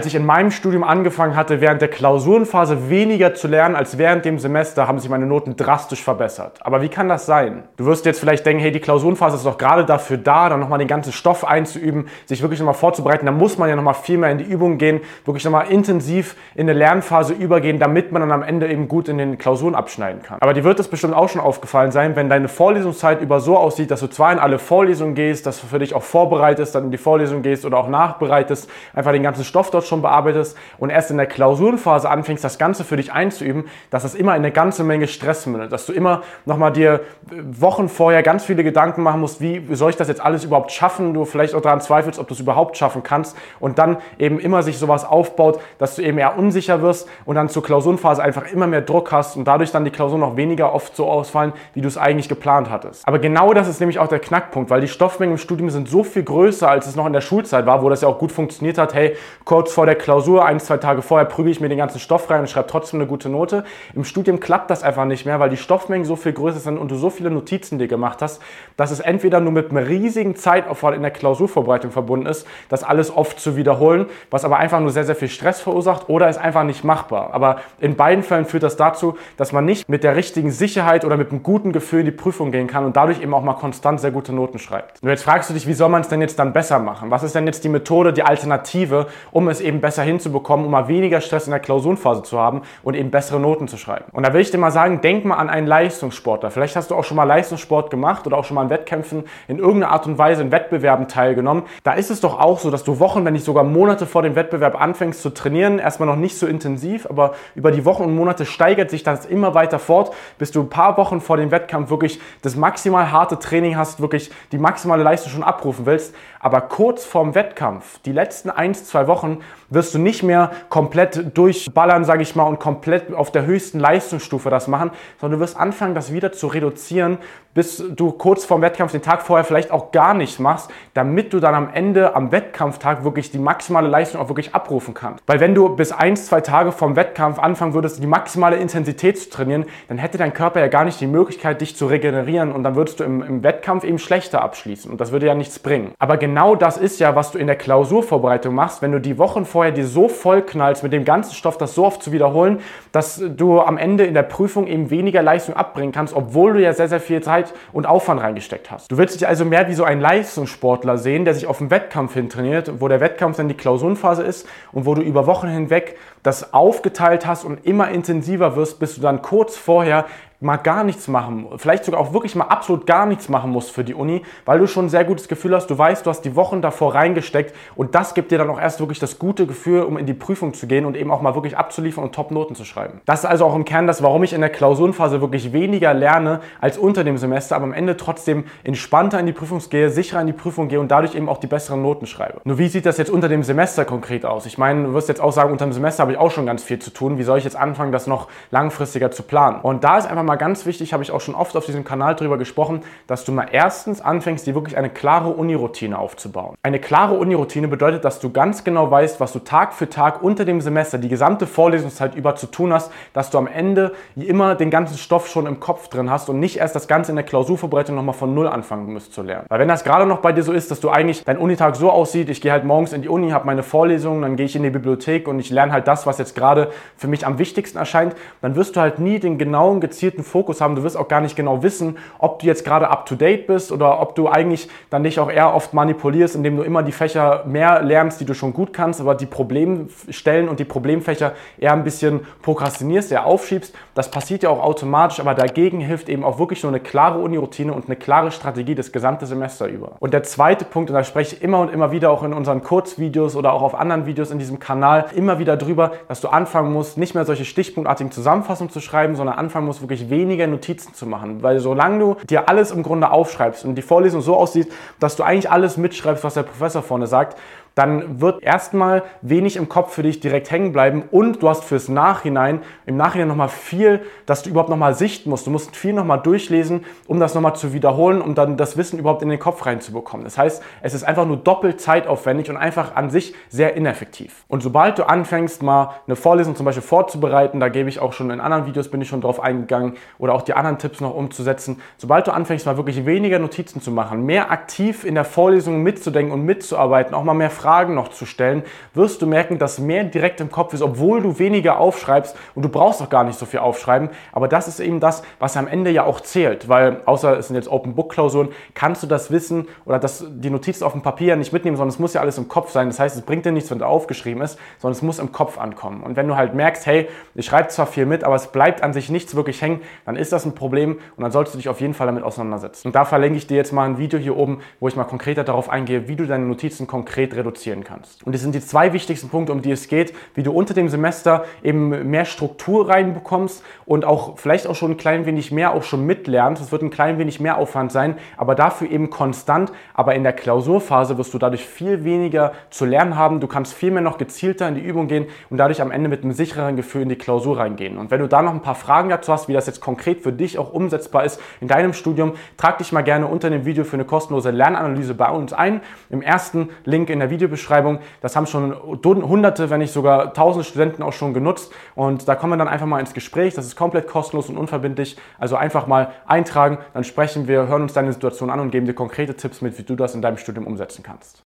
Als ich in meinem Studium angefangen hatte, während der Klausurenphase weniger zu lernen als während dem Semester, haben sich meine Noten drastisch verbessert. Aber wie kann das sein? Du wirst jetzt vielleicht denken, hey, die Klausurenphase ist doch gerade dafür da, dann nochmal den ganzen Stoff einzuüben, sich wirklich nochmal vorzubereiten. Da muss man ja nochmal viel mehr in die Übung gehen, wirklich nochmal intensiv in eine Lernphase übergehen, damit man dann am Ende eben gut in den Klausuren abschneiden kann. Aber dir wird es bestimmt auch schon aufgefallen sein, wenn deine Vorlesungszeit über so aussieht, dass du zwar in alle Vorlesungen gehst, dass du für dich auch vorbereitest, dann in die Vorlesung gehst oder auch nachbereitest, einfach den ganzen Stoff dort schon bearbeitest und erst in der Klausurenphase anfängst, das Ganze für dich einzuüben, dass das immer eine ganze Menge Stress mündet, dass du immer nochmal dir Wochen vorher ganz viele Gedanken machen musst, wie soll ich das jetzt alles überhaupt schaffen, du vielleicht auch daran zweifelst, ob du es überhaupt schaffen kannst und dann eben immer sich sowas aufbaut, dass du eben eher unsicher wirst und dann zur Klausurenphase einfach immer mehr Druck hast und dadurch dann die Klausuren noch weniger oft so ausfallen, wie du es eigentlich geplant hattest. Aber genau das ist nämlich auch der Knackpunkt, weil die Stoffmengen im Studium sind so viel größer, als es noch in der Schulzeit war, wo das ja auch gut funktioniert hat. Hey, kurz vor der Klausur, ein, zwei Tage vorher prüge ich mir den ganzen Stoff rein und schreibe trotzdem eine gute Note. Im Studium klappt das einfach nicht mehr, weil die Stoffmengen so viel größer sind und du so viele Notizen dir gemacht hast, dass es entweder nur mit einem riesigen Zeitaufwand in der Klausurvorbereitung verbunden ist, das alles oft zu wiederholen, was aber einfach nur sehr, sehr viel Stress verursacht oder ist einfach nicht machbar. Aber in beiden Fällen führt das dazu, dass man nicht mit der richtigen Sicherheit oder mit einem guten Gefühl in die Prüfung gehen kann und dadurch eben auch mal konstant sehr gute Noten schreibt. Und jetzt fragst du dich, wie soll man es denn jetzt dann besser machen? Was ist denn jetzt die Methode, die Alternative, um es eben besser hinzubekommen, um mal weniger Stress in der Klausurenphase zu haben und eben bessere Noten zu schreiben? Und da will ich dir mal sagen, denk mal an einen Leistungssportler. Vielleicht hast du auch schon mal Leistungssport gemacht oder auch schon mal in Wettkämpfen in irgendeiner Art und Weise in Wettbewerben teilgenommen. Da ist es doch auch so, dass du Wochen, wenn nicht sogar Monate vor dem Wettbewerb anfängst zu trainieren, erstmal noch nicht so intensiv, aber über die Wochen und Monate steigert sich das immer weiter fort, bis du ein paar Wochen vor dem Wettkampf wirklich das maximal harte Training hast, wirklich die maximale Leistung schon abrufen willst. Aber kurz vorm Wettkampf, die letzten ein, zwei Wochen, wirst du nicht mehr komplett durchballern, sage ich mal, und komplett auf der höchsten Leistungsstufe das machen, sondern du wirst anfangen, das wieder zu reduzieren, bis du kurz vorm Wettkampf den Tag vorher vielleicht auch gar nichts machst, damit du dann am Ende, am Wettkampftag, wirklich die maximale Leistung auch wirklich abrufen kannst. Weil wenn du bis ein, zwei Tage vorm Wettkampf anfangen würdest, die maximale Intensität zu trainieren, dann hätte dein Körper ja gar nicht die Möglichkeit, dich zu regenerieren und dann würdest du im, im Wettkampf eben schlechter abschließen und das würde ja nichts bringen. Aber genau das ist ja, was du in der Klausurvorbereitung machst, wenn du die Wochen vorher dir so voll knallst mit dem ganzen Stoff, das so oft zu wiederholen, dass du am Ende in der Prüfung eben weniger Leistung abbringen kannst, obwohl du ja sehr, sehr viel Zeit und Aufwand reingesteckt hast. Du willst dich also mehr wie so ein Leistungssportler sehen, der sich auf den Wettkampf hin trainiert, wo der Wettkampf dann die Klausurenphase ist und wo du über Wochen hinweg das aufgeteilt hast und immer intensiver wirst, bis du dann kurz vorher mal gar nichts machen, vielleicht sogar auch wirklich mal absolut gar nichts machen musst für die Uni, weil du schon ein sehr gutes Gefühl hast, du weißt, du hast die Wochen davor reingesteckt und das gibt dir dann auch erst wirklich das gute Gefühl, um in die Prüfung zu gehen und eben auch mal wirklich abzuliefern und Top-Noten zu schreiben. Das ist also auch im Kern das, warum ich in der Klausurenphase wirklich weniger lerne als unter dem Semester, aber am Ende trotzdem entspannter in die Prüfung gehe, sicherer in die Prüfung gehe und dadurch eben auch die besseren Noten schreibe. Nur wie sieht das jetzt unter dem Semester konkret aus? Ich meine, du wirst jetzt auch sagen, unter dem Semester habe ich auch schon ganz viel zu tun. Wie soll ich jetzt anfangen, das noch langfristiger zu planen? Und da ist einfach mal ganz wichtig, habe ich auch schon oft auf diesem Kanal drüber gesprochen, dass du mal erstens anfängst, dir wirklich eine klare Uni-Routine aufzubauen. Eine klare Uni-Routine bedeutet, dass du ganz genau weißt, was du Tag für Tag unter dem Semester, die gesamte Vorlesungszeit über zu tun hast, dass du am Ende immer den ganzen Stoff schon im Kopf drin hast und nicht erst das Ganze in der Klausurvorbereitung nochmal von Null anfangen musst zu lernen. Weil wenn das gerade noch bei dir so ist, dass du eigentlich dein Unitag so aussieht, ich gehe halt morgens in die Uni, habe meine Vorlesungen, dann gehe ich in die Bibliothek und ich lerne halt das, was jetzt gerade für mich am wichtigsten erscheint, dann wirst du halt nie den genauen, gezielten Fokus haben. Du wirst auch gar nicht genau wissen, ob du jetzt gerade up to date bist oder ob du eigentlich dann dich auch eher oft manipulierst, indem du immer die Fächer mehr lernst, die du schon gut kannst, aber die Problemstellen und die Problemfächer eher ein bisschen prokrastinierst, eher aufschiebst. Das passiert ja auch automatisch, aber dagegen hilft eben auch wirklich nur eine klare Uni-Routine und eine klare Strategie das gesamte Semester über. Und der zweite Punkt, und da spreche ich immer und immer wieder auch in unseren Kurzvideos oder auch auf anderen Videos in diesem Kanal immer wieder drüber, dass du anfangen musst, nicht mehr solche stichpunktartigen Zusammenfassungen zu schreiben, sondern anfangen musst, wirklich weniger Notizen zu machen. Weil solange du dir alles im Grunde aufschreibst und die Vorlesung so aussieht, dass du eigentlich alles mitschreibst, was der Professor vorne sagt, dann wird erstmal wenig im Kopf für dich direkt hängen bleiben und du hast fürs Nachhinein, im Nachhinein nochmal viel, dass du überhaupt nochmal sichten musst. Du musst viel nochmal durchlesen, um das nochmal zu wiederholen, um dann das Wissen überhaupt in den Kopf reinzubekommen. Das heißt, es ist einfach nur doppelt zeitaufwendig und einfach an sich sehr ineffektiv. Und sobald du anfängst, mal eine Vorlesung zum Beispiel vorzubereiten, da gebe ich auch schon in anderen Videos, bin ich schon drauf eingegangen, oder auch die anderen Tipps noch umzusetzen, sobald du anfängst, mal wirklich weniger Notizen zu machen, mehr aktiv in der Vorlesung mitzudenken und mitzuarbeiten, auch mal mehr Fragen noch zu stellen, wirst du merken, dass mehr direkt im Kopf ist, obwohl du weniger aufschreibst und du brauchst auch gar nicht so viel aufschreiben. Aber das ist eben das, was am Ende ja auch zählt, weil außer es sind jetzt Open Book Klausuren, kannst du das Wissen oder das, die Notizen auf dem Papier nicht mitnehmen, sondern es muss ja alles im Kopf sein. Das heißt, es bringt dir nichts, wenn du aufgeschrieben ist, sondern es muss im Kopf ankommen. Und wenn du halt merkst, hey, ich schreibe zwar viel mit, aber es bleibt an sich nichts wirklich hängen, dann ist das ein Problem und dann solltest du dich auf jeden Fall damit auseinandersetzen. Und da verlinke ich dir jetzt mal ein Video hier oben, wo ich mal konkreter darauf eingehe, wie du deine Notizen konkret reduzieren kannst. Und das sind die zwei wichtigsten Punkte, um die es geht, wie du unter dem Semester eben mehr Struktur reinbekommst und auch vielleicht auch schon ein klein wenig mehr auch schon mitlernst. Es wird ein klein wenig mehr Aufwand sein, aber dafür eben konstant. Aber in der Klausurphase wirst du dadurch viel weniger zu lernen haben. Du kannst viel mehr noch gezielter in die Übung gehen und dadurch am Ende mit einem sichereren Gefühl in die Klausur reingehen. Und wenn du da noch ein paar Fragen dazu hast, wie das jetzt konkret für dich auch umsetzbar ist in deinem Studium, trag dich mal gerne unter dem Video für eine kostenlose Lernanalyse bei uns ein. Im ersten Link in der Videobeschreibung. Das haben schon hunderte, wenn nicht sogar tausende Studenten auch schon genutzt. Und da kommen wir dann einfach mal ins Gespräch. Das ist komplett kostenlos und unverbindlich. Also einfach mal eintragen, dann sprechen wir, hören uns deine Situation an und geben dir konkrete Tipps mit, wie du das in deinem Studium umsetzen kannst.